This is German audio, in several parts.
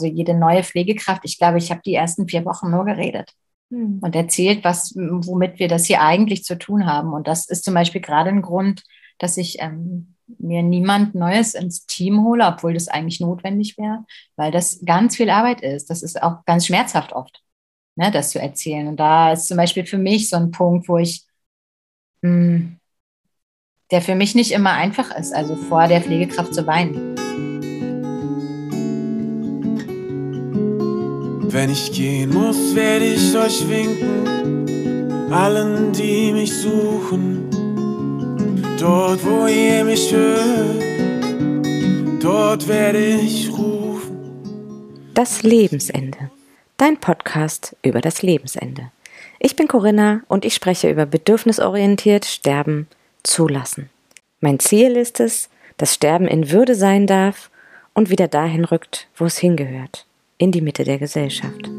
Also jede neue Pflegekraft, ich glaube, ich habe die ersten vier Wochen nur geredet hm. und erzählt, was, womit wir das hier eigentlich zu tun haben. Und das ist zum Beispiel gerade ein Grund, dass ich ähm, mir niemand Neues ins Team hole, obwohl das eigentlich notwendig wäre, weil das ganz viel Arbeit ist. Das ist auch ganz schmerzhaft oft, ne, das zu erzählen. Und da ist zum Beispiel für mich so ein Punkt, wo ich, mh, hm, der für mich nicht immer einfach ist, also vor der Pflegekraft zu weinen. Wenn ich gehen muss, werde ich euch winken, allen, die mich suchen. Dort, wo ihr mich hört, dort werde ich rufen. Das Lebensende. Dein Podcast über das Lebensende. Ich bin Corinna und ich spreche über bedürfnisorientiert Sterben zulassen. Mein Ziel ist es, dass Sterben in Würde sein darf und wieder dahin rückt, wo es hingehört in die Mitte der Gesellschaft.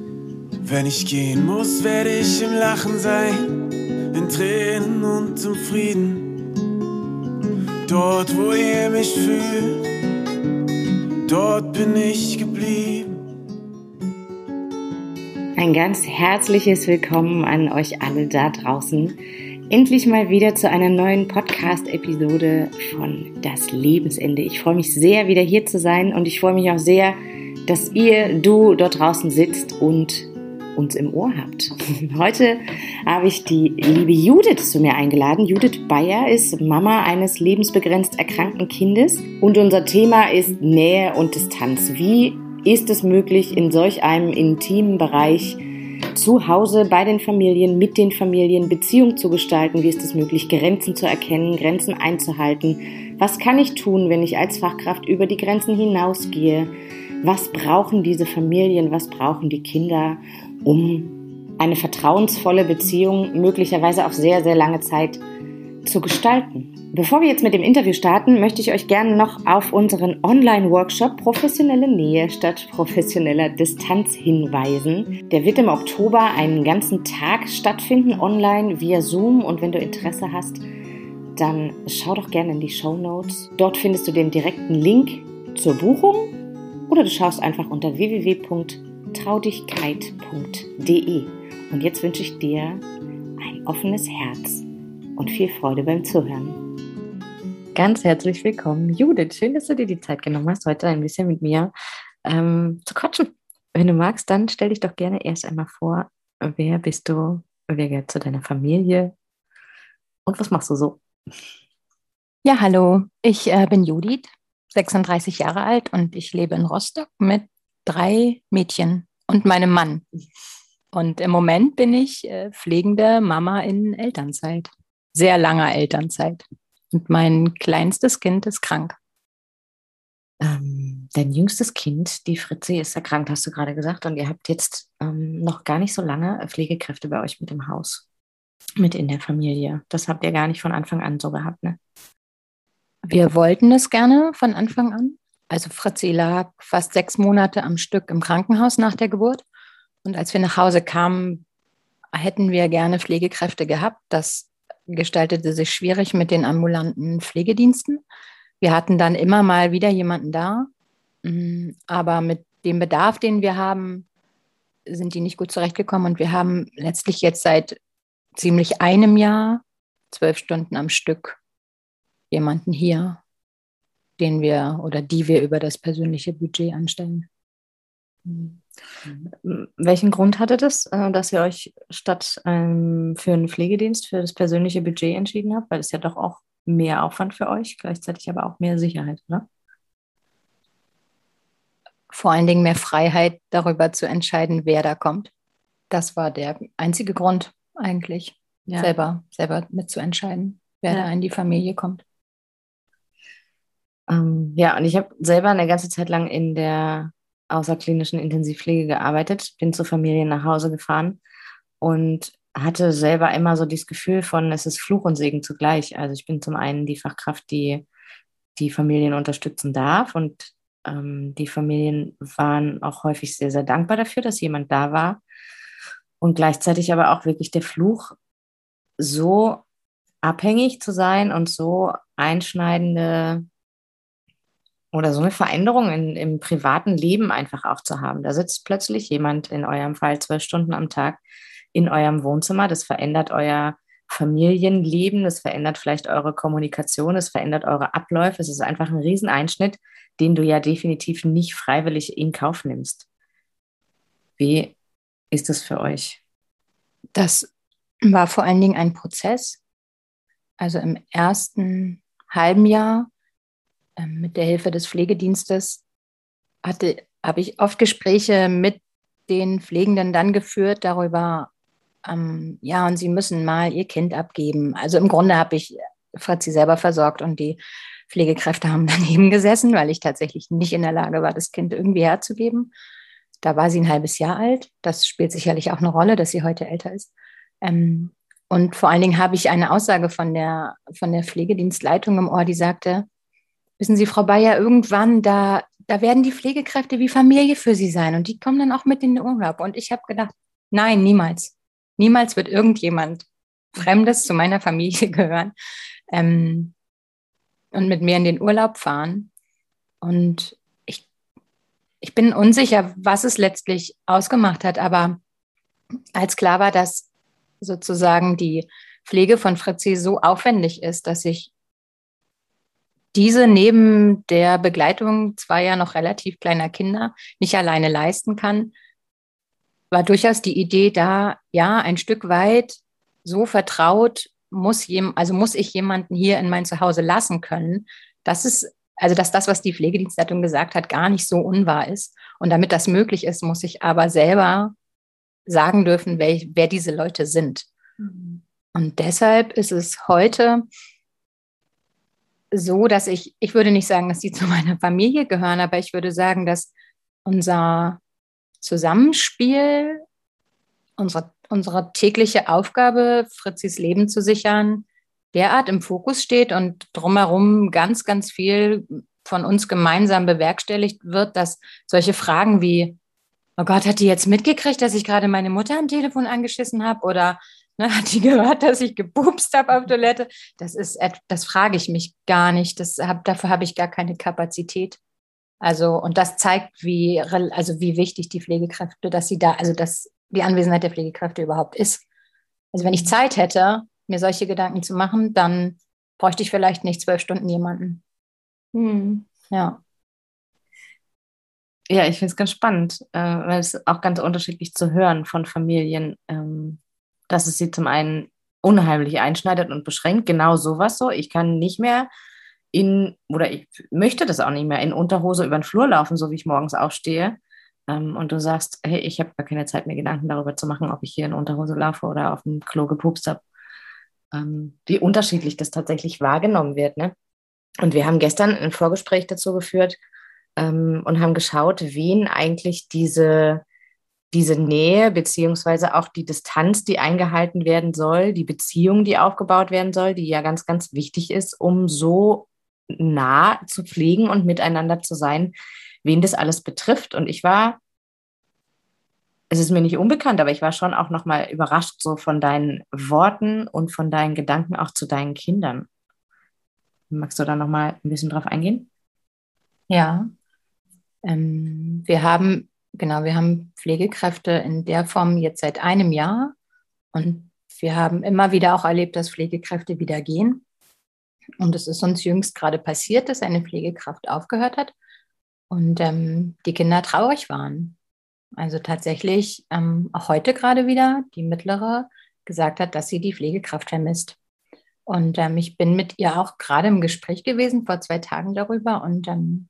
Wenn ich gehen muss, werde ich im Lachen sein, in Tränen und im Frieden. Dort, wo ihr mich fühlt, dort bin ich geblieben. Ein ganz herzliches Willkommen an euch alle da draußen. Endlich mal wieder zu einer neuen Podcast-Episode von Das Lebensende. Ich freue mich sehr, wieder hier zu sein und ich freue mich auch sehr, dass ihr, du dort draußen sitzt und uns im Ohr habt. Heute habe ich die liebe Judith zu mir eingeladen. Judith Bayer ist Mama eines lebensbegrenzt erkrankten Kindes und unser Thema ist Nähe und Distanz. Wie ist es möglich, in solch einem intimen Bereich zu Hause bei den Familien, mit den Familien Beziehung zu gestalten? Wie ist es möglich, Grenzen zu erkennen, Grenzen einzuhalten? Was kann ich tun, wenn ich als Fachkraft über die Grenzen hinausgehe? was brauchen diese Familien, was brauchen die Kinder, um eine vertrauensvolle Beziehung möglicherweise auf sehr, sehr lange Zeit zu gestalten. Bevor wir jetzt mit dem Interview starten, möchte ich euch gerne noch auf unseren Online-Workshop Professionelle Nähe statt professioneller Distanz hinweisen. Der wird im Oktober einen ganzen Tag stattfinden, online via Zoom. Und wenn du Interesse hast, dann schau doch gerne in die Show Notes. Dort findest du den direkten Link zur Buchung oder du schaust einfach unter www.traudigkeit.de. Und jetzt wünsche ich dir ein offenes Herz und viel Freude beim Zuhören. Ganz herzlich willkommen, Judith. Schön, dass du dir die Zeit genommen hast, heute ein bisschen mit mir ähm, zu quatschen. Wenn du magst, dann stell dich doch gerne erst einmal vor, wer bist du, wer gehört zu deiner Familie und was machst du so? Ja, hallo, ich äh, bin Judith, 36 Jahre alt und ich lebe in Rostock mit drei Mädchen und meinem Mann. Und im Moment bin ich äh, pflegende Mama in Elternzeit, sehr langer Elternzeit. Und mein kleinstes Kind ist krank. Ähm, dein jüngstes Kind, die Fritzi, ist erkrankt, hast du gerade gesagt. Und ihr habt jetzt ähm, noch gar nicht so lange Pflegekräfte bei euch mit im Haus, mit in der Familie. Das habt ihr gar nicht von Anfang an so gehabt, ne? Wir wollten es gerne von Anfang an. Also Fritzi lag fast sechs Monate am Stück im Krankenhaus nach der Geburt. Und als wir nach Hause kamen, hätten wir gerne Pflegekräfte gehabt. Das gestaltete sich schwierig mit den ambulanten Pflegediensten. Wir hatten dann immer mal wieder jemanden da. Mm, aber mit dem Bedarf, den wir haben, sind die nicht gut zurechtgekommen. Und wir haben letztlich jetzt seit ziemlich einem Jahr zwölf Stunden am Stück jemanden hier, den wir oder die wir über das persönliche Budget anstellen. Mhm. Welchen Grund hatte das, äh, dass ihr euch statt ähm, für einen Pflegedienst für das persönliche Budget entschieden habt? Weil es ja doch auch mehr Aufwand für euch, gleichzeitig aber auch mehr Sicherheit, oder? Vor allen Dingen mehr Freiheit darüber zu entscheiden, wer da kommt. Das war der einzige Grund eigentlich, ja. selber, selber mitzuentscheiden, wer ja. da in die Familie kommt. Ähm, ja, und ich habe selber eine ganze Zeit lang in der außerklinischen Intensivpflege gearbeitet, bin zu Familien nach Hause gefahren und hatte selber immer so dieses Gefühl von, es ist Fluch und Segen zugleich. Also ich bin zum einen die Fachkraft, die die Familien unterstützen darf und ähm, die Familien waren auch häufig sehr, sehr dankbar dafür, dass jemand da war. Und gleichzeitig aber auch wirklich der Fluch, so abhängig zu sein und so einschneidende oder so eine Veränderung in, im privaten Leben einfach auch zu haben. Da sitzt plötzlich jemand, in eurem Fall zwölf Stunden am Tag, in eurem Wohnzimmer. Das verändert euer Familienleben, das verändert vielleicht eure Kommunikation, es verändert eure Abläufe. Es ist einfach ein Rieseneinschnitt, den du ja definitiv nicht freiwillig in Kauf nimmst. Wie ist das für euch? Das war vor allen Dingen ein Prozess. Also im ersten halben Jahr mit der Hilfe des Pflegedienstes hatte, habe ich oft Gespräche mit den Pflegenden dann geführt darüber, ähm, ja, und sie müssen mal ihr Kind abgeben. Also im Grunde habe ich Fratzi selber versorgt und die Pflegekräfte haben daneben gesessen, weil ich tatsächlich nicht in der Lage war, das Kind irgendwie herzugeben. Da war sie ein halbes Jahr alt. Das spielt sicherlich auch eine Rolle, dass sie heute älter ist. Ähm, und vor allen Dingen habe ich eine Aussage von der, von der Pflegedienstleitung im Ohr, die sagte, wissen Sie, Frau Bayer, irgendwann, da, da werden die Pflegekräfte wie Familie für Sie sein und die kommen dann auch mit in den Urlaub. Und ich habe gedacht, nein, niemals. Niemals wird irgendjemand Fremdes zu meiner Familie gehören ähm, und mit mir in den Urlaub fahren. Und ich, ich bin unsicher, was es letztlich ausgemacht hat, aber als klar war, dass sozusagen die Pflege von Fritzi so aufwendig ist, dass ich diese neben der Begleitung zweier noch relativ kleiner Kinder nicht alleine leisten kann, war durchaus die Idee da, ja, ein Stück weit so vertraut muss jem, also muss ich jemanden hier in mein Zuhause lassen können. Das ist, also dass das, was die Pflegedienstleitung gesagt hat, gar nicht so unwahr ist. Und damit das möglich ist, muss ich aber selber sagen dürfen, wer, wer diese Leute sind. Mhm. Und deshalb ist es heute so, dass ich, ich würde nicht sagen, dass die zu meiner Familie gehören, aber ich würde sagen, dass unser Zusammenspiel, unsere, unsere tägliche Aufgabe, Fritzis Leben zu sichern, derart im Fokus steht und drumherum ganz, ganz viel von uns gemeinsam bewerkstelligt wird, dass solche Fragen wie, oh Gott, hat die jetzt mitgekriegt, dass ich gerade meine Mutter am Telefon angeschissen habe? Oder ne, hat die gehört, dass ich gebubst habe auf Toilette? Das ist, das frage ich mich gar nicht. Das hab, dafür habe ich gar keine Kapazität. Also, und das zeigt, wie, also wie wichtig die Pflegekräfte, dass sie da, also dass die Anwesenheit der Pflegekräfte überhaupt ist. Also, wenn ich Zeit hätte, mir solche Gedanken zu machen, dann bräuchte ich vielleicht nicht zwölf Stunden jemanden. Hm. Ja. Ja, ich finde es ganz spannend, äh, weil es auch ganz unterschiedlich zu hören von Familien, ähm, dass es sie zum einen unheimlich einschneidet und beschränkt. Genau sowas so. Ich kann nicht mehr in, oder ich möchte das auch nicht mehr, in Unterhose über den Flur laufen, so wie ich morgens aufstehe. Ähm, und du sagst, hey, ich habe gar keine Zeit mehr, Gedanken darüber zu machen, ob ich hier in Unterhose laufe oder auf dem Klo gepupst habe. Ähm, wie unterschiedlich das tatsächlich wahrgenommen wird. Ne? Und wir haben gestern ein Vorgespräch dazu geführt, ähm, und haben geschaut, wen eigentlich diese, diese Nähe beziehungsweise auch die Distanz, die eingehalten werden soll, die Beziehung, die aufgebaut werden soll, die ja ganz, ganz wichtig ist, um so nah zu pflegen und miteinander zu sein, wen das alles betrifft. Und ich war, es ist mir nicht unbekannt, aber ich war schon auch nochmal überrascht so von deinen Worten und von deinen Gedanken auch zu deinen Kindern. Magst du da nochmal ein bisschen drauf eingehen? Ja, ähm, wir haben, genau, wir haben Pflegekräfte in der Form jetzt seit einem Jahr und wir haben immer wieder auch erlebt, dass Pflegekräfte wieder gehen. Und es ist uns jüngst gerade passiert, dass eine Pflegekraft aufgehört hat und ähm, die Kinder traurig waren. Also tatsächlich ähm, auch heute gerade wieder die mittlere gesagt hat, dass sie die Pflegekraft vermisst. Und ähm, ich bin mit ihr auch gerade im Gespräch gewesen vor zwei Tagen darüber und ähm,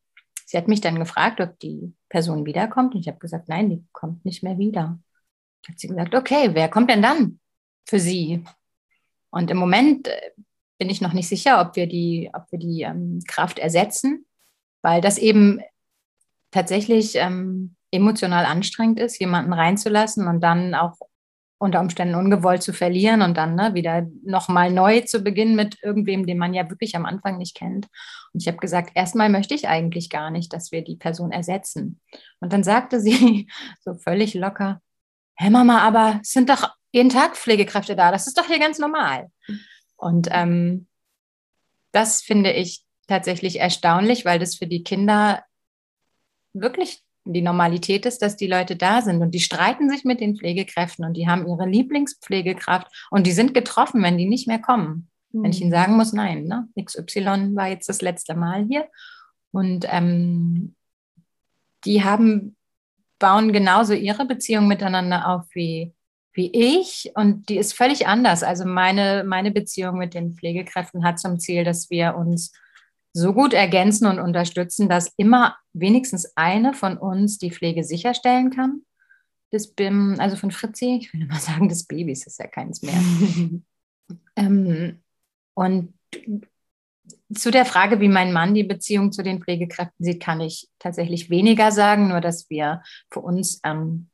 Sie hat mich dann gefragt, ob die Person wiederkommt. Und ich habe gesagt, nein, die kommt nicht mehr wieder. Hat sie gesagt, okay, wer kommt denn dann für Sie? Und im Moment äh, bin ich noch nicht sicher, ob wir die, ob wir die ähm, Kraft ersetzen, weil das eben tatsächlich ähm, emotional anstrengend ist, jemanden reinzulassen und dann auch unter Umständen ungewollt zu verlieren und dann ne, wieder nochmal neu zu beginnen mit irgendwem, den man ja wirklich am Anfang nicht kennt. Und ich habe gesagt, erstmal möchte ich eigentlich gar nicht, dass wir die Person ersetzen. Und dann sagte sie so völlig locker, Hä Mama, aber es sind doch jeden Tag Pflegekräfte da, das ist doch hier ganz normal. Und ähm, das finde ich tatsächlich erstaunlich, weil das für die Kinder wirklich die Normalität ist, dass die Leute da sind und die streiten sich mit den Pflegekräften und die haben ihre Lieblingspflegekraft und die sind getroffen, wenn die nicht mehr kommen. Mhm. Wenn ich ihnen mhm. sagen muss, nein, ne? XY war jetzt das letzte Mal hier. Und ähm, die haben, bauen genauso ihre Beziehung miteinander auf wie, wie ich. Und die ist völlig anders. Also meine, meine Beziehung mit den Pflegekräften hat zum Ziel, dass wir uns so gut ergänzen und unterstützen, dass immer wenigstens eine von uns die Pflege sicherstellen kann. Das BIM, also von Fritzi, ich will immer sagen, des Babys ist ja keins mehr. ähm, und zu der Frage, wie mein Mann die Beziehung zu den Pflegekräften sieht, kann ich tatsächlich weniger sagen, nur dass wir für uns ähm,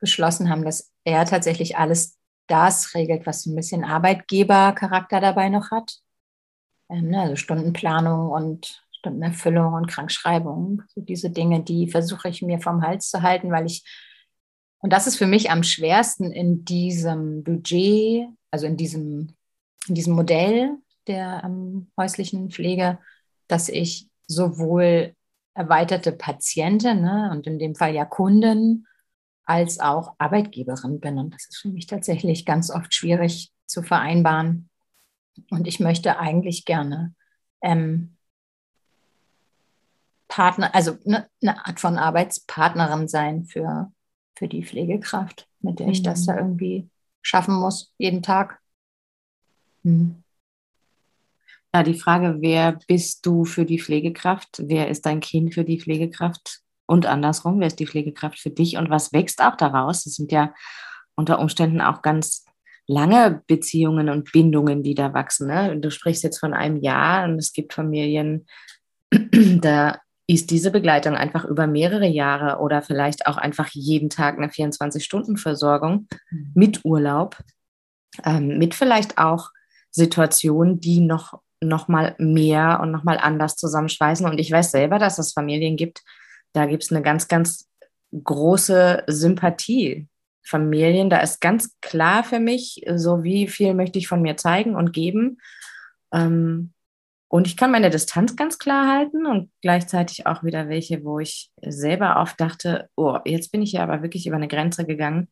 beschlossen haben, dass er tatsächlich alles das regelt, was ein bisschen Arbeitgebercharakter dabei noch hat. Ähm, ne, also Stundenplanung und Stundenerfüllung und Krankschreibung. So diese Dinge, die versuche ich mir vom Hals zu halten, weil ich, und das ist für mich am schwersten in diesem Budget, also in diesem, in diesem Modell der ähm, häuslichen Pflege, dass ich sowohl erweiterte Patientin ne, und in dem Fall ja Kunden als auch Arbeitgeberin bin. Und das ist für mich tatsächlich ganz oft schwierig zu vereinbaren. Und ich möchte eigentlich gerne ähm, Partner, also ne, eine Art von Arbeitspartnerin sein für, für die Pflegekraft, mit der mhm. ich das da mhm. irgendwie schaffen muss, jeden Tag. Mhm. Ja, die Frage, wer bist du für die Pflegekraft? Wer ist dein Kind für die Pflegekraft? Und andersrum, wer ist die Pflegekraft für dich und was wächst auch daraus? Das sind ja unter Umständen auch ganz lange Beziehungen und Bindungen, die da wachsen. Ne? Du sprichst jetzt von einem Jahr und es gibt Familien, da ist diese Begleitung einfach über mehrere Jahre oder vielleicht auch einfach jeden Tag eine 24-Stunden-Versorgung mhm. mit Urlaub, ähm, mit vielleicht auch Situationen, die noch, noch mal mehr und noch mal anders zusammenschweißen. Und ich weiß selber, dass es Familien gibt, da gibt es eine ganz, ganz große Sympathie. Familien, da ist ganz klar für mich, so wie viel möchte ich von mir zeigen und geben. Ähm, und ich kann meine Distanz ganz klar halten und gleichzeitig auch wieder welche, wo ich selber oft dachte, oh, jetzt bin ich ja aber wirklich über eine Grenze gegangen,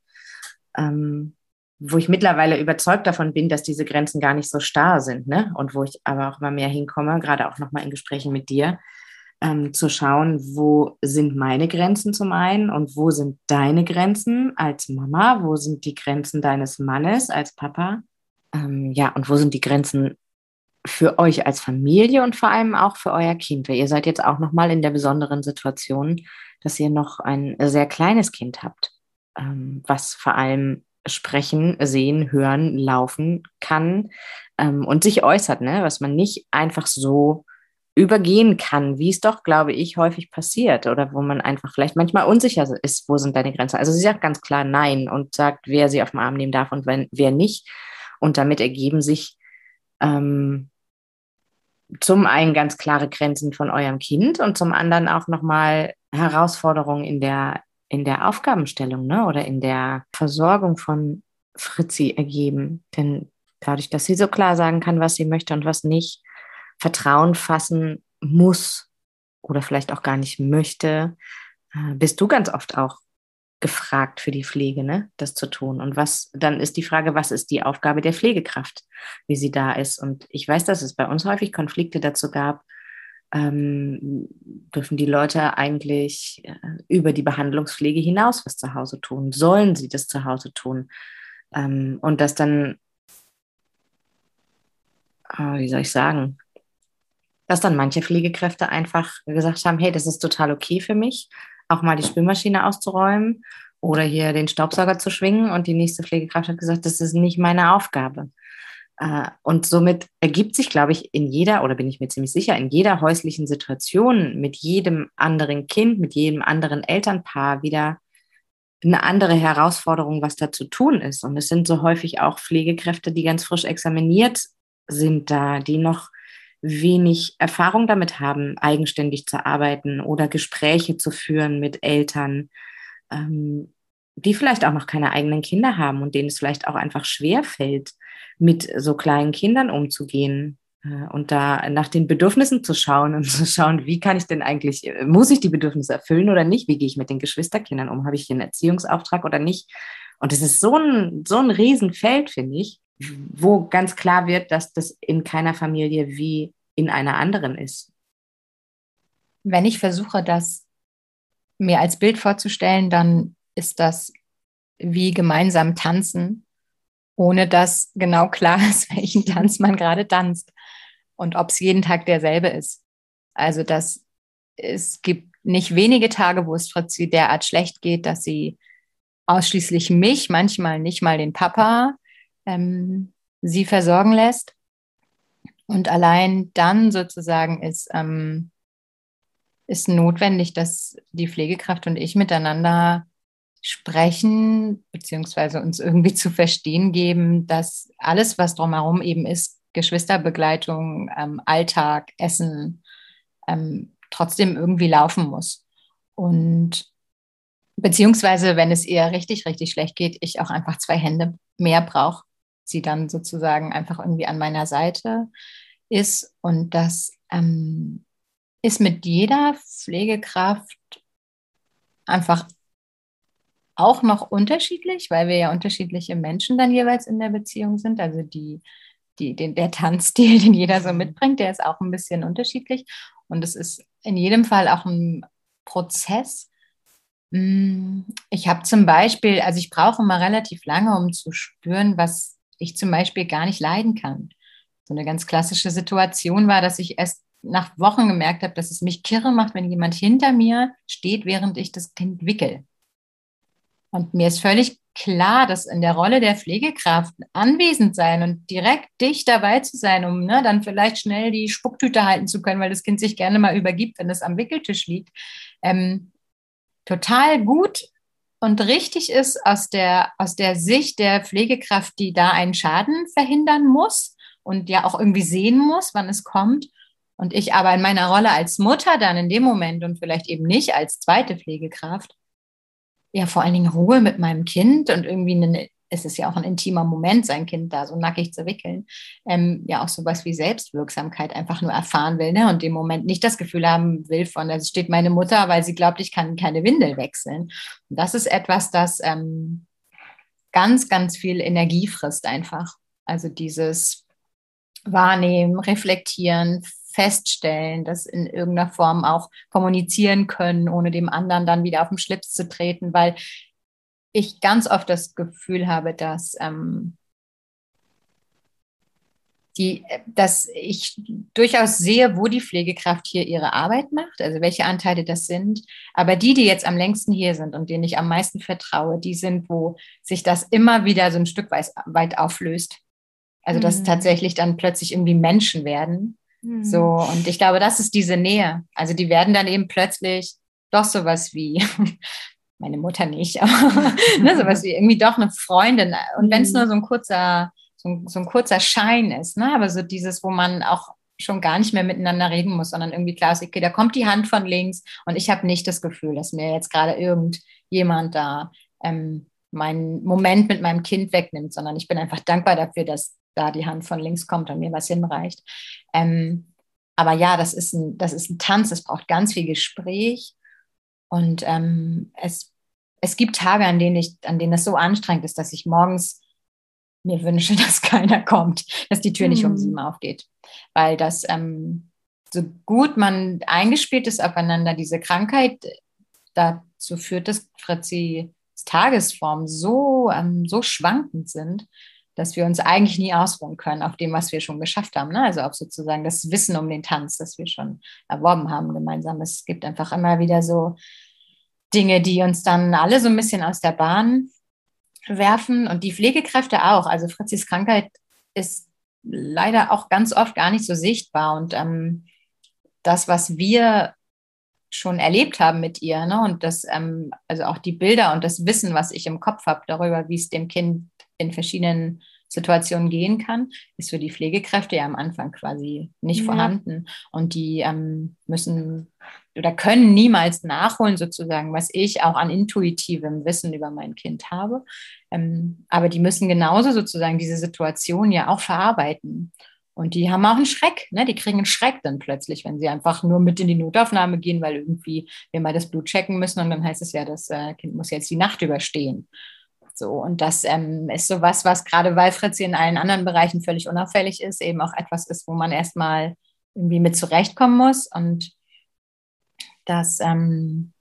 ähm, wo ich mittlerweile überzeugt davon bin, dass diese Grenzen gar nicht so starr sind, ne? Und wo ich aber auch immer mehr hinkomme, gerade auch nochmal in Gesprächen mit dir, ähm, zu schauen, wo sind meine Grenzen zum einen und wo sind deine Grenzen als Mama, wo sind die Grenzen deines Mannes als Papa, ähm, ja, und wo sind die Grenzen für euch als Familie und vor allem auch für euer Kind, weil ihr seid jetzt auch nochmal in der besonderen Situation, dass ihr noch ein sehr kleines Kind habt, ähm, was vor allem sprechen, sehen, hören, laufen kann ähm, und sich äußert, ne? was man nicht einfach so übergehen kann, wie es doch, glaube ich, häufig passiert oder wo man einfach vielleicht manchmal unsicher ist, wo sind deine Grenzen. Also sie sagt ganz klar Nein und sagt, wer sie auf den Arm nehmen darf und wenn, wer nicht. Und damit ergeben sich ähm, zum einen ganz klare Grenzen von eurem Kind und zum anderen auch nochmal Herausforderungen in der, in der Aufgabenstellung ne? oder in der Versorgung von Fritzi ergeben. Denn dadurch, dass sie so klar sagen kann, was sie möchte und was nicht, Vertrauen fassen muss oder vielleicht auch gar nicht möchte, äh, bist du ganz oft auch gefragt für die Pflege, ne, das zu tun. Und was, dann ist die Frage, was ist die Aufgabe der Pflegekraft, wie sie da ist. Und ich weiß, dass es bei uns häufig Konflikte dazu gab, ähm, dürfen die Leute eigentlich äh, über die Behandlungspflege hinaus was zu Hause tun? Sollen sie das zu Hause tun? Ähm, und das dann, äh, wie soll ich sagen, dass dann manche Pflegekräfte einfach gesagt haben, hey, das ist total okay für mich, auch mal die Spülmaschine auszuräumen oder hier den Staubsauger zu schwingen. Und die nächste Pflegekraft hat gesagt, das ist nicht meine Aufgabe. Äh, und somit ergibt sich, glaube ich, in jeder, oder bin ich mir ziemlich sicher, in jeder häuslichen Situation mit jedem anderen Kind, mit jedem anderen Elternpaar wieder eine andere Herausforderung, was da zu tun ist. Und es sind so häufig auch Pflegekräfte, die ganz frisch examiniert sind da, die noch wenig Erfahrung damit haben, eigenständig zu arbeiten oder Gespräche zu führen mit Eltern, ähm, die vielleicht auch noch keine eigenen Kinder haben und denen es vielleicht auch einfach schwer fällt, mit so kleinen Kindern umzugehen. Äh, und da nach den Bedürfnissen zu schauen und zu schauen, wie kann ich denn eigentlich, äh, muss ich die Bedürfnisse erfüllen oder nicht? Wie gehe ich mit den Geschwisterkindern um? Habe ich hier einen Erziehungsauftrag oder nicht? Und es ist so ein, so ein Riesenfeld, finde ich, wo ganz klar wird, dass das in keiner Familie wie in einer anderen ist. Wenn ich versuche, das mir als Bild vorzustellen, dann ist das wie gemeinsam tanzen ohne dass genau klar ist, welchen Tanz man gerade tanzt und ob es jeden Tag derselbe ist. Also dass es gibt nicht wenige Tage, wo es Fritzi derart schlecht geht, dass sie ausschließlich mich, manchmal nicht mal den Papa, ähm, sie versorgen lässt. Und allein dann sozusagen ist, ähm, ist notwendig, dass die Pflegekraft und ich miteinander sprechen, beziehungsweise uns irgendwie zu verstehen geben, dass alles, was drumherum eben ist, Geschwisterbegleitung, ähm, Alltag, Essen, ähm, trotzdem irgendwie laufen muss. Und beziehungsweise, wenn es eher richtig, richtig schlecht geht, ich auch einfach zwei Hände mehr brauche, sie dann sozusagen einfach irgendwie an meiner Seite ist. Und das ähm, ist mit jeder Pflegekraft einfach auch noch unterschiedlich, weil wir ja unterschiedliche Menschen dann jeweils in der Beziehung sind. Also die, die, den, der Tanzstil, den jeder so mitbringt, der ist auch ein bisschen unterschiedlich. Und es ist in jedem Fall auch ein Prozess. Mm, ich habe zum Beispiel, also ich brauche immer relativ lange, um zu spüren, was ich zum Beispiel gar nicht leiden kann. So eine ganz klassische Situation war, dass ich erst nach Wochen gemerkt habe, dass es mich kirre macht, wenn jemand hinter mir steht, während ich das Kind wickel. Und mir ist völlig klar, dass in der Rolle der Pflegekraft anwesend sein und direkt dicht dabei zu sein, um ne, dann vielleicht schnell die Spucktüte halten zu können, weil das Kind sich gerne mal übergibt, wenn es am Wickeltisch liegt, ähm, total gut und richtig ist aus der, aus der Sicht der Pflegekraft, die da einen Schaden verhindern muss und ja auch irgendwie sehen muss, wann es kommt. Und ich aber in meiner Rolle als Mutter dann in dem Moment und vielleicht eben nicht als zweite Pflegekraft ja vor allen Dingen Ruhe mit meinem Kind und irgendwie eine, es ist ja auch ein intimer Moment, sein Kind da so nackig zu wickeln, ähm, ja auch sowas wie Selbstwirksamkeit einfach nur erfahren will ne? und im Moment nicht das Gefühl haben will von, da steht meine Mutter, weil sie glaubt, ich kann keine Windel wechseln. Und das ist etwas, das ähm, ganz, ganz viel Energie frisst einfach. Also dieses Wahrnehmen, Reflektieren, feststellen, das in irgendeiner Form auch kommunizieren können, ohne dem anderen dann wieder auf den Schlips zu treten, weil ich ganz oft das Gefühl habe, dass ähm, die, dass ich durchaus sehe, wo die Pflegekraft hier ihre Arbeit macht, also welche Anteile das sind. Aber die, die jetzt am längsten hier sind und denen ich am meisten vertraue, die sind, wo sich das immer wieder so ein Stück weit, weit auflöst. Also dass mhm. tatsächlich dann plötzlich irgendwie Menschen werden, so, hm. und ich glaube, das ist diese Nähe. Also die werden dann eben plötzlich doch sowas wie, meine Mutter nicht, aber ne, sowas wie irgendwie doch eine Freundin. Und wenn es hm. nur so ein kurzer, so ein, so ein kurzer Schein ist, ne? aber so dieses, wo man auch schon gar nicht mehr miteinander reden muss, sondern irgendwie klar ist, okay, da kommt die Hand von links und ich habe nicht das Gefühl, dass mir jetzt gerade irgendjemand da ähm, meinen Moment mit meinem Kind wegnimmt, sondern ich bin einfach dankbar dafür, dass da die Hand von links kommt und mir was hinreicht. Ähm, aber ja, das ist, ein, das ist ein Tanz, es braucht ganz viel Gespräch. Und ähm, es, es gibt Tage, an denen, ich, an denen es so anstrengend ist, dass ich morgens mir wünsche, dass keiner kommt, dass die Tür mhm. nicht um hm. sieben aufgeht. Weil das, ähm, so gut man eingespielt ist aufeinander, diese Krankheit dazu führt, dass Fritzi Tagesform so, ähm, so schwankend sind, dass wir uns eigentlich nie ausruhen können auf dem, was wir schon geschafft haben. Ne? Also auf sozusagen das Wissen um den Tanz, das wir schon erworben haben gemeinsam. Es gibt einfach immer wieder so Dinge, die uns dann alle so ein bisschen aus der Bahn werfen und die Pflegekräfte auch. Also Fritzis Krankheit ist leider auch ganz oft gar nicht so sichtbar und ähm, das, was wir schon erlebt haben mit ihr, ne? und das, ähm, also auch die Bilder und das Wissen, was ich im Kopf habe darüber, wie es dem Kind in verschiedenen Situationen gehen kann, ist für die Pflegekräfte ja am Anfang quasi nicht ja. vorhanden. Und die ähm, müssen oder können niemals nachholen, sozusagen, was ich auch an intuitivem Wissen über mein Kind habe. Ähm, aber die müssen genauso sozusagen diese Situation ja auch verarbeiten. Und die haben auch einen Schreck, ne? Die kriegen einen Schreck dann plötzlich, wenn sie einfach nur mit in die Notaufnahme gehen, weil irgendwie wir mal das Blut checken müssen und dann heißt es ja, das äh, Kind muss jetzt die Nacht überstehen. So, und das ähm, ist sowas, was gerade weil Fritzi in allen anderen Bereichen völlig unauffällig ist, eben auch etwas ist, wo man erstmal irgendwie mit zurechtkommen muss. Und das, ähm,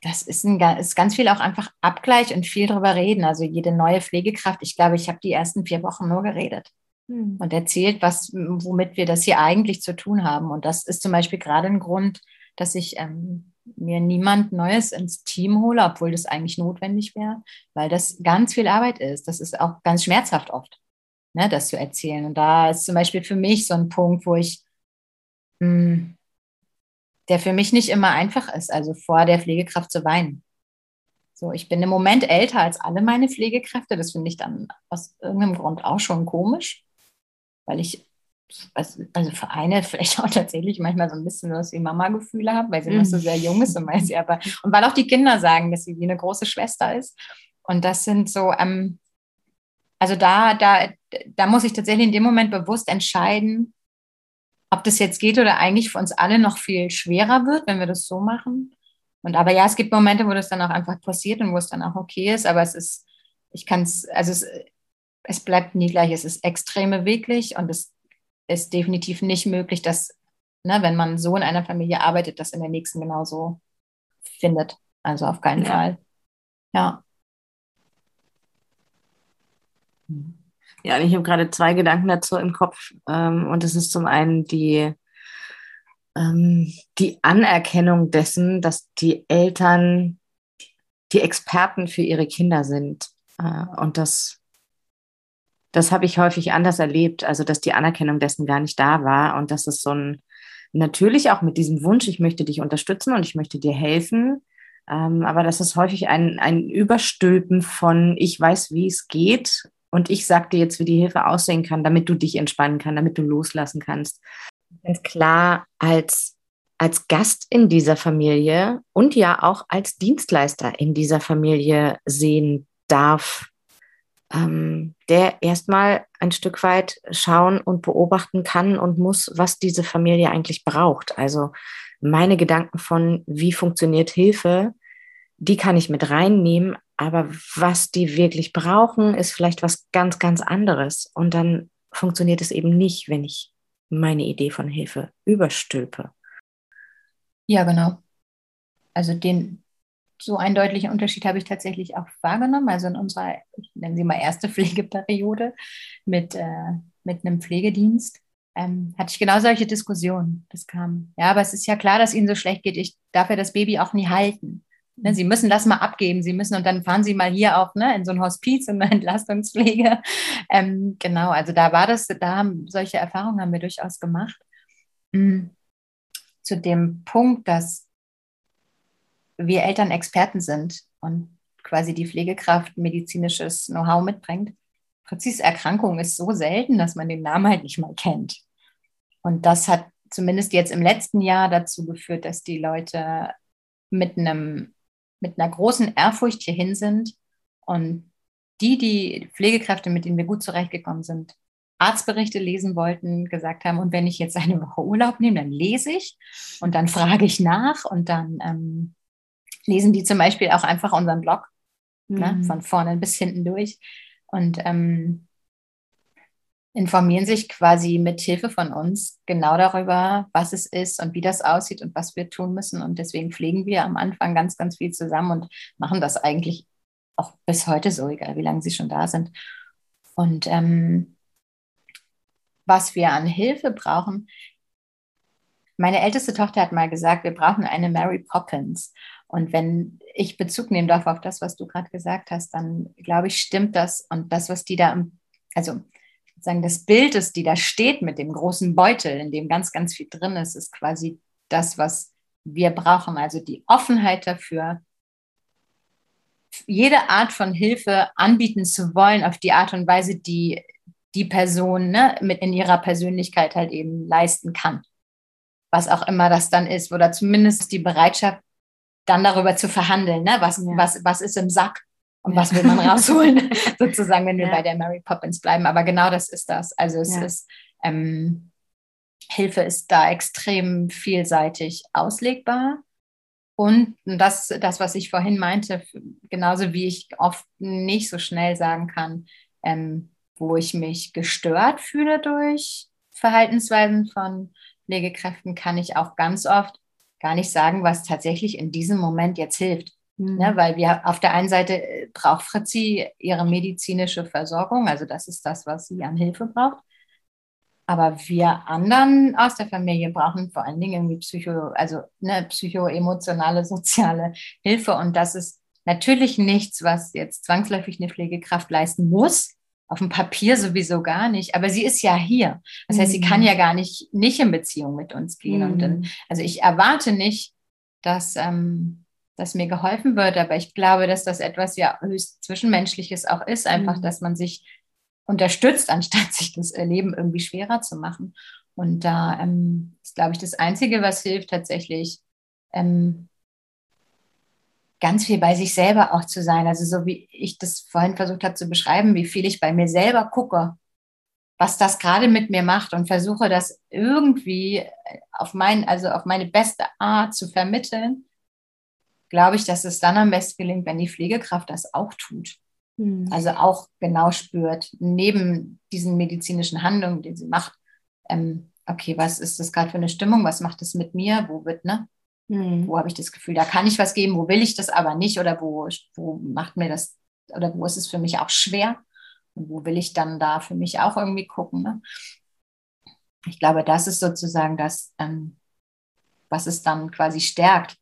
das ist, ein, ist ganz viel auch einfach Abgleich und viel drüber reden. Also jede neue Pflegekraft, ich glaube, ich habe die ersten vier Wochen nur geredet hm. und erzählt, was, womit wir das hier eigentlich zu tun haben. Und das ist zum Beispiel gerade ein Grund, dass ich ähm, mir niemand Neues ins Team hole, obwohl das eigentlich notwendig wäre, weil das ganz viel Arbeit ist. Das ist auch ganz schmerzhaft oft, ne, das zu erzählen. Und da ist zum Beispiel für mich so ein Punkt, wo ich, mh, hm, der für mich nicht immer einfach ist, also vor der Pflegekraft zu weinen. So, ich bin im Moment älter als alle meine Pflegekräfte. Das finde ich dann aus irgendeinem Grund auch schon komisch, weil ich also für eine vielleicht auch tatsächlich manchmal so ein bisschen was wie Mama-Gefühle habe, weil sie noch so sehr jung ist und weil sie aber, und weil auch die Kinder sagen, dass sie wie eine große Schwester ist. Und das sind so, ähm, also da, da, da muss ich tatsächlich in dem Moment bewusst entscheiden, ob das jetzt geht oder eigentlich für uns alle noch viel schwerer wird, wenn wir das so machen. Und aber ja, es gibt Momente, wo das dann auch einfach passiert und wo es dann auch okay ist, aber es ist, ich kann es, also es, es bleibt nie gleich, es ist extrem beweglich und es ist definitiv nicht möglich, dass, ne, wenn man so in einer Familie arbeitet, das in der nächsten genauso findet. Also auf keinen ja. Fall. Ja. Ja, ich habe gerade zwei Gedanken dazu im Kopf. Ähm, und das ist zum einen die, ähm, die Anerkennung dessen, dass die Eltern die Experten für ihre Kinder sind. Äh, und das das habe ich häufig anders erlebt, also dass die Anerkennung dessen gar nicht da war und dass es so ein, natürlich auch mit diesem Wunsch, ich möchte dich unterstützen und ich möchte dir helfen, ähm, aber das ist häufig ein, ein Überstülpen von, ich weiß, wie es geht und ich sage dir jetzt, wie die Hilfe aussehen kann, damit du dich entspannen kannst, damit du loslassen kannst. Ganz klar als als Gast in dieser Familie und ja auch als Dienstleister in dieser Familie sehen darf, ähm, der erstmal ein Stück weit schauen und beobachten kann und muss, was diese Familie eigentlich braucht. Also meine Gedanken von, wie funktioniert Hilfe, die kann ich mit reinnehmen, aber was die wirklich brauchen, ist vielleicht was ganz, ganz anderes. Und dann funktioniert es eben nicht, wenn ich meine Idee von Hilfe überstülpe. Ja, genau. Also den, so einen deutlichen Unterschied habe ich tatsächlich auch wahrgenommen. Also in unserer, ich nenne sie mal erste Pflegeperiode mit, äh, mit einem Pflegedienst, ähm, hatte ich genau solche Diskussionen. Das kam. Ja, aber es ist ja klar, dass Ihnen so schlecht geht. Ich darf ja das Baby auch nie halten. Ne, Sie müssen das mal abgeben. Sie müssen und dann fahren Sie mal hier auch ne, in so ein Hospiz in eine Entlastungspflege. Ähm, genau, also da war das, da haben solche Erfahrungen haben wir durchaus gemacht. Mhm. Zu dem Punkt, dass wir Eltern Experten sind und quasi die Pflegekraft medizinisches Know-how mitbringt. Präzise Erkrankung ist so selten, dass man den Namen halt nicht mal kennt. Und das hat zumindest jetzt im letzten Jahr dazu geführt, dass die Leute mit, einem, mit einer großen Ehrfurcht hierhin sind und die, die Pflegekräfte, mit denen wir gut zurechtgekommen sind, Arztberichte lesen wollten, gesagt haben, und wenn ich jetzt eine Woche Urlaub nehme, dann lese ich und dann frage ich nach und dann ähm, lesen die zum Beispiel auch einfach unseren Blog, ne, mhm. ne, von vorne bis hinten durch und ähm, informieren sich quasi mit Hilfe von uns genau darüber, was es ist und wie das aussieht und was wir tun müssen. Und deswegen pflegen wir am Anfang ganz, ganz viel zusammen und machen das eigentlich auch bis heute so, egal wie lange sie schon da sind. Und ähm, was wir an Hilfe brauchen, meine älteste Tochter hat mal gesagt, wir brauchen eine Mary Poppins. Und wenn ich Bezug nehmen darf auf das, was du gerade gesagt hast, dann glaube ich, stimmt das. Und das, was die da, also sagen, das Bild ist, die da steht mit dem großen Beutel, in dem ganz, ganz viel drin ist, ist quasi das, was wir brauchen. Also die Offenheit dafür, jede Art von Hilfe anbieten zu wollen, auf die Art und Weise, die die Person ne, mit in ihrer Persönlichkeit halt eben leisten kann. Was auch immer das dann ist, oder zumindest die Bereitschaft, dann darüber zu verhandeln, ne? was, ja. was, was ist im Sack Und was will man rausholen, sozusagen, wenn wir bei der Mary Poppins bleiben. Aber genau das ist das. Also es ist, ähm, Hilfe ist da extrem vielseitig auslegbar. Und das, das, was ich vorhin meinte, genauso wie ich oft nicht so schnell sagen kann, ähm, wo ich mich gestört fühle durch Verhaltensweisen von Pflegekräften, kann ich auch ganz oft gar nicht sagen, was tatsächlich in diesem Moment jetzt hilft. Mhm. Ne, weil wir auf der einen Seite äh, braucht Fritzi ihre medizinische Versorgung, also das ist das, was sie an Hilfe braucht. Aber wir anderen aus der Familie brauchen vor allen Dingen irgendwie Psycho, also ne, psychoemotionale, soziale Hilfe. Und das ist natürlich nichts, was jetzt zwangsläufig eine Pflegekraft leisten muss. Auf dem Papier sowieso gar nicht, aber sie ist ja hier. Das heißt, sie kann mhm. ja gar nicht, nicht in Beziehung mit uns gehen. Mhm. Und dann, also ich erwarte nicht, dass, ähm, dass mir geholfen wird, aber ich glaube, dass das etwas ja höchst Zwischenmenschliches auch ist, einfach, mhm. dass man sich unterstützt, anstatt sich das Leben irgendwie schwerer zu machen. Und da ähm, ist, glaube ich, das Einzige, was hilft, tatsächlich ähm, ganz viel bei sich selber auch zu sein. Also so wie ich das vorhin versucht habe zu beschreiben, wie viel ich bei mir selber gucke, was das gerade mit mir macht und versuche das irgendwie auf mein, also auf meine beste Art zu vermitteln, glaube ich, dass es dann am besten gelingt, wenn die Pflegekraft das auch tut. Mhm. Also auch genau spürt, neben diesen medizinischen Handlungen, die sie macht, ähm, okay, was ist das gerade für eine Stimmung, was macht das mit mir, wo wird, ne? Mhm. Wo habe ich das Gefühl, da kann ich was geben, wo will ich das aber nicht oder wo, wo macht mir das, oder wo ist es für mich auch schwer und wo will ich dann da für mich auch irgendwie gucken. Ne? Ich glaube, das ist sozusagen das, ähm, was es dann quasi stärkt.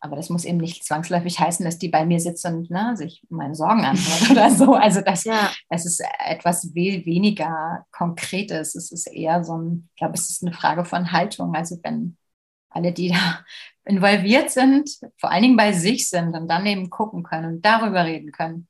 Aber das muss eben nicht zwangsläufig heißen, dass die bei mir sitzt und ne, sich meine Sorgen anhört oder so. Also das, ja. das ist etwas weniger Konkretes. Es ist eher so ein, ich glaube, es ist eine Frage von Haltung. Also wenn alle, die da involviert sind, vor allen Dingen bei sich sind und dann eben gucken können und darüber reden können.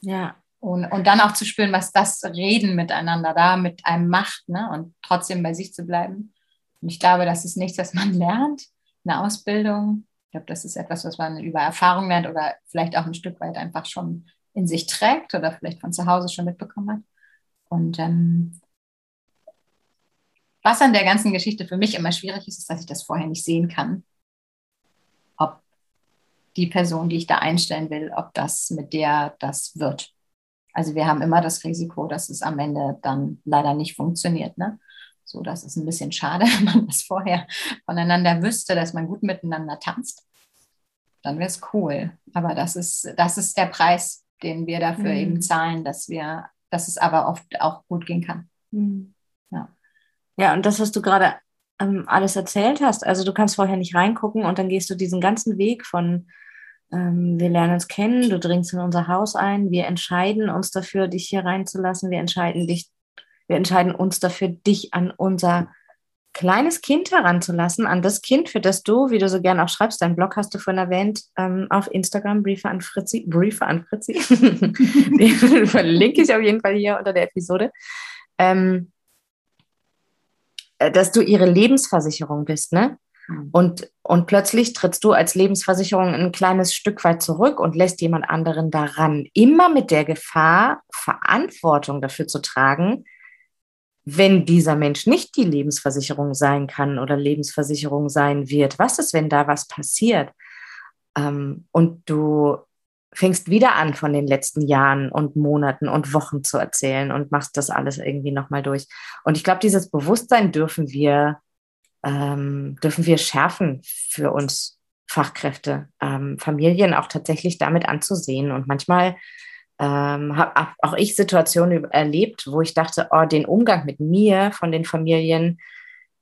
Ja. Und, und dann auch zu spüren, was das Reden miteinander da mit einem macht, ne? Und trotzdem bei sich zu bleiben. Und ich glaube, das ist nichts, was man lernt, eine Ausbildung ich glaube, das ist etwas, was man über Erfahrung lernt oder vielleicht auch ein Stück weit einfach schon in sich trägt oder vielleicht von zu Hause schon mitbekommen hat. Und ähm, was an der ganzen Geschichte für mich immer schwierig ist, ist, dass ich das vorher nicht sehen kann, ob die Person, die ich da einstellen will, ob das mit der das wird. Also wir haben immer das Risiko, dass es am Ende dann leider nicht funktioniert. Ne? So, das ist ein bisschen schade, wenn man das vorher voneinander wüsste, dass man gut miteinander tanzt. Dann wäre es cool. Aber das ist, das ist der Preis, den wir dafür mhm. eben zahlen, dass wir, dass es aber oft auch gut gehen kann. Mhm. Ja. und das, was du gerade ähm, alles erzählt hast, also du kannst vorher nicht reingucken und dann gehst du diesen ganzen Weg von ähm, wir lernen uns kennen, du dringst in unser Haus ein, wir entscheiden uns dafür, dich hier reinzulassen, wir entscheiden dich wir entscheiden uns dafür, dich an unser kleines Kind heranzulassen, an das Kind, für das du, wie du so gern auch schreibst, dein Blog hast du vorhin erwähnt, ähm, auf Instagram, Briefe an Fritzi, Briefe an Fritzi, den verlinke ich auf jeden Fall hier unter der Episode, ähm, äh, dass du ihre Lebensversicherung bist, ne? Mhm. Und, und plötzlich trittst du als Lebensversicherung ein kleines Stück weit zurück und lässt jemand anderen daran. Immer mit der Gefahr, Verantwortung dafür zu tragen, wenn dieser Mensch nicht die Lebensversicherung sein kann oder Lebensversicherung sein wird, was ist, wenn da was passiert? Ähm, und du fängst wieder an, von den letzten Jahren und Monaten und Wochen zu erzählen und machst das alles irgendwie nochmal durch. Und ich glaube, dieses Bewusstsein dürfen wir, ähm, dürfen wir schärfen für uns Fachkräfte, ähm, Familien auch tatsächlich damit anzusehen. Und manchmal ähm, habe auch ich Situationen erlebt, wo ich dachte, oh, den Umgang mit mir von den Familien,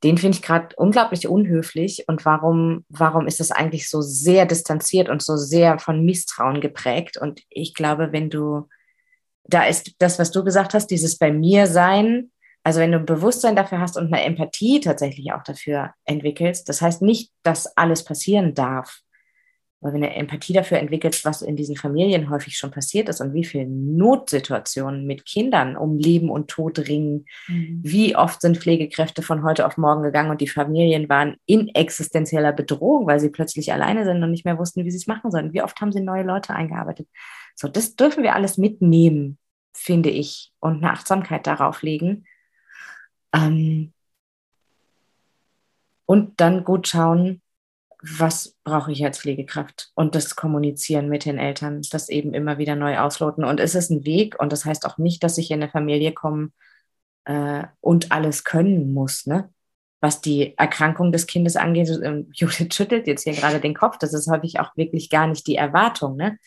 den finde ich gerade unglaublich unhöflich. Und warum, warum ist das eigentlich so sehr distanziert und so sehr von Misstrauen geprägt? Und ich glaube, wenn du, da ist das, was du gesagt hast, dieses bei mir sein, also wenn du ein Bewusstsein dafür hast und eine Empathie tatsächlich auch dafür entwickelst, das heißt nicht, dass alles passieren darf. Weil wenn du Empathie dafür entwickelst, was in diesen Familien häufig schon passiert ist und wie viele Notsituationen mit Kindern um Leben und Tod ringen, mhm. wie oft sind Pflegekräfte von heute auf morgen gegangen und die Familien waren in existenzieller Bedrohung, weil sie plötzlich alleine sind und nicht mehr wussten, wie sie es machen sollen. Wie oft haben sie neue Leute eingearbeitet? So, das dürfen wir alles mitnehmen, finde ich, und eine Achtsamkeit darauf legen. Ähm, und dann gut schauen, was brauche ich als Pflegekraft und das Kommunizieren mit den Eltern, das eben immer wieder neu ausloten. Und es ist ein Weg und das heißt auch nicht, dass ich in eine Familie komme äh, und alles können muss, ne? Was die Erkrankung des Kindes angeht, Judith schüttelt jetzt hier gerade den Kopf, das ist häufig auch wirklich gar nicht die Erwartung, ne?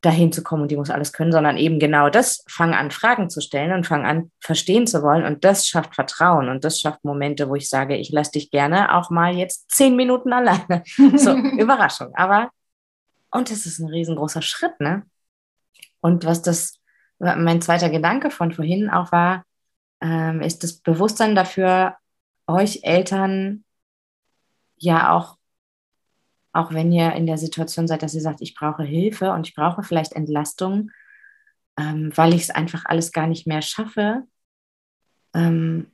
Dahin zu kommen und die muss alles können, sondern eben genau das, fang an, Fragen zu stellen und fang an, verstehen zu wollen. Und das schafft Vertrauen und das schafft Momente, wo ich sage, ich lasse dich gerne auch mal jetzt zehn Minuten alleine. So, Überraschung. Aber, und es ist ein riesengroßer Schritt, ne? Und was das, mein zweiter Gedanke von vorhin auch war, ähm, ist das Bewusstsein dafür, euch Eltern ja auch auch wenn ihr in der Situation seid, dass ihr sagt, ich brauche Hilfe und ich brauche vielleicht Entlastung, ähm, weil ich es einfach alles gar nicht mehr schaffe, ähm,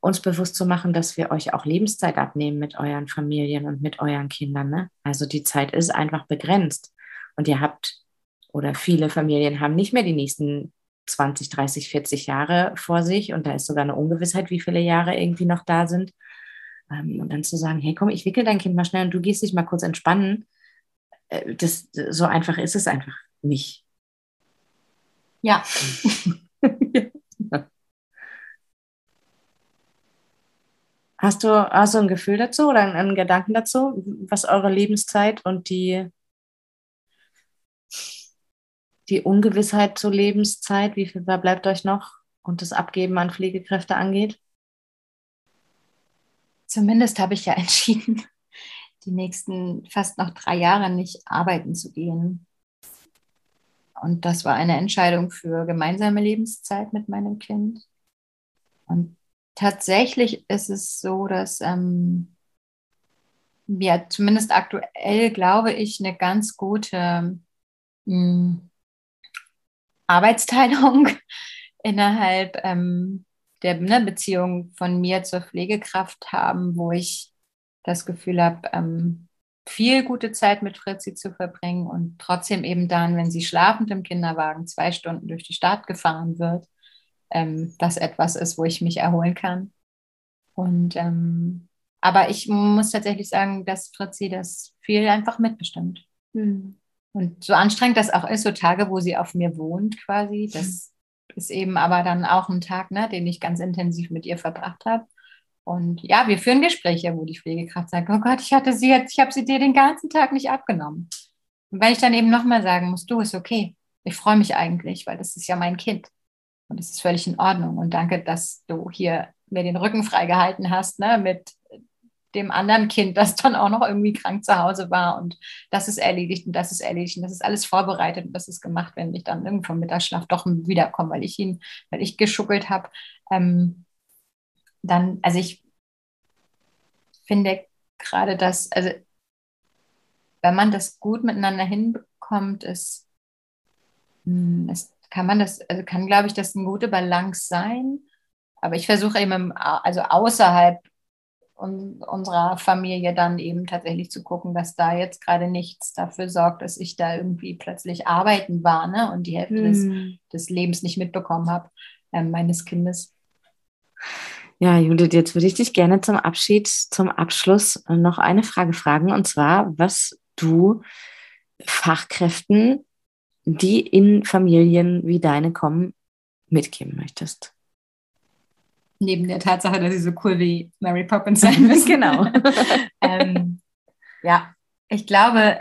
uns bewusst zu machen, dass wir euch auch Lebenszeit abnehmen mit euren Familien und mit euren Kindern. Ne? Also die Zeit ist einfach begrenzt und ihr habt oder viele Familien haben nicht mehr die nächsten 20, 30, 40 Jahre vor sich und da ist sogar eine Ungewissheit, wie viele Jahre irgendwie noch da sind. Ähm, und dann zu sagen, hey komm, ich wickel dein Kind mal schnell und du gehst dich mal kurz entspannen, äh, das, so einfach ist es einfach nicht. Ja. Hast du, hast du ein Gefühl dazu oder einen, einen Gedanken dazu, was eure Lebenszeit und die, die Ungewissheit zur Lebenszeit, wie viel bleibt euch noch und das Abgeben an Pflegekräfte angeht? Zumindest habe ich ja entschieden, die nächsten fast noch drei Jahre nicht arbeiten zu gehen. Und das war eine Entscheidung für gemeinsame Lebenszeit mit meinem Kind. Und tatsächlich ist es so, dass ähm, ja, zumindest aktuell glaube ich, eine ganz gute mh, hm, Arbeitsteilung innerhalb ähm, der ne, Beziehung von mir zur Pflegekraft haben, wo ich das Gefühl habe, ähm, viel gute Zeit mit Fritzi zu verbringen und trotzdem eben dann, wenn sie schlafend im Kinderwagen zwei Stunden durch die Stadt gefahren wird, ähm, das etwas ist, wo ich mich erholen kann. Und ähm, aber ich muss tatsächlich sagen, dass Fritzi das viel einfach mitbestimmt. Mhm. Und so anstrengend das auch ist, so Tage, wo sie auf mir wohnt, quasi, das ist eben aber dann auch ein Tag, ne, den ich ganz intensiv mit ihr verbracht habe. Und ja, wir führen Gespräche, wo die Pflegekraft sagt, oh Gott, ich hatte sie jetzt, ich habe sie dir den ganzen Tag nicht abgenommen. Und wenn ich dann eben nochmal sagen muss, du, ist okay, ich freue mich eigentlich, weil das ist ja mein Kind. Und das ist völlig in Ordnung. Und danke, dass du hier mir den Rücken freigehalten hast, ne, mit dem anderen Kind, das dann auch noch irgendwie krank zu Hause war und das ist erledigt und das ist erledigt und das ist alles vorbereitet und das ist gemacht, wenn ich dann irgendwo vom Mittagsschlaf doch wiederkomme, weil ich ihn, weil ich geschuckelt habe. Ähm, dann, also ich finde gerade das, also wenn man das gut miteinander hinbekommt, ist, hm, ist kann man das, also kann, glaube ich, das eine gute Balance sein. Aber ich versuche eben, also außerhalb un unserer Familie dann eben tatsächlich zu gucken, dass da jetzt gerade nichts dafür sorgt, dass ich da irgendwie plötzlich arbeiten war ne? und die Hälfte mm. des, hm. des, Lebens nicht mitbekommen habe, äh, meines Kindes. Ja, Judith, jetzt würde ich dich gerne zum Abschied, zum Abschluss noch eine Frage fragen, und zwar, was du Fachkräften, die in Familien wie deine kommen, mitgeben möchtest neben der Tatsache, dass sie so cool wie Mary Poppins sein müssen. genau. ähm, ja, ich glaube,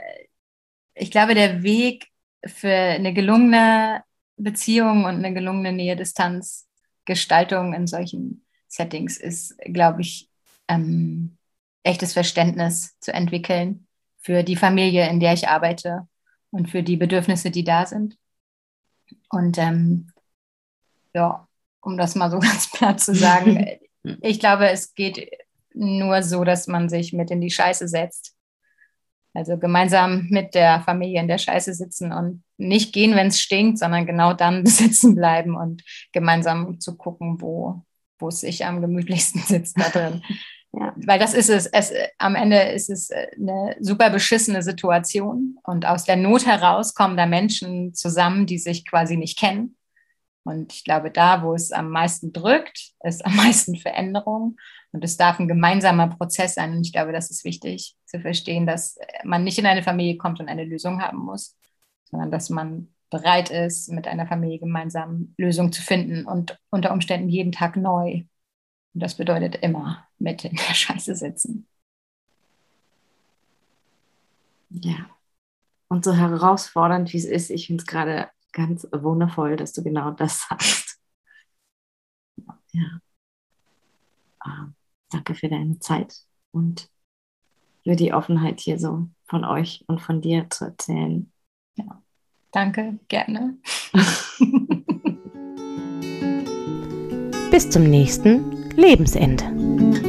ich glaube, der Weg für eine gelungene Beziehung und eine gelungene Nähe-Distanz-Gestaltung in solchen Settings ist, glaube ich, ähm, echtes Verständnis zu entwickeln für die Familie, in der ich arbeite und für die Bedürfnisse, die da sind. Und ähm, ja, um das mal so ganz platt zu sagen. ich glaube, es geht nur so, dass man sich mit in die Scheiße setzt Also gemeinsam mit der Familie in der Scheiße sitzen und nicht gehen, wenn es stinkt, sondern genau dann sitzen bleiben und gemeinsam zu gucken, wo, wo es sich am gemütlichsten sitzt da drin. Ja. Weil das ist es, es, am Ende ist es eine super beschissene Situation und aus der Not heraus kommen da Menschen zusammen, die sich quasi nicht kennen. Und ich glaube, da, wo es am meisten drückt, ist am meisten Veränderung. Und es darf ein gemeinsamer Prozess sein. Und ich glaube, das ist wichtig zu verstehen, dass man nicht in eine Familie kommt und eine Lösung haben muss, sondern dass man bereit ist, mit einer Familie gemeinsam Lösungen zu finden und unter Umständen jeden Tag neu. Und das bedeutet immer mit in der Scheiße sitzen. Ja. Und so herausfordernd, wie es ist, ich finde es gerade ganz wundervoll, dass du genau das sagst. Ja. Ah, danke für deine Zeit und für die Offenheit hier so von euch und von dir zu erzählen. Ja. Danke, gerne. Bis zum nächsten Lebensende.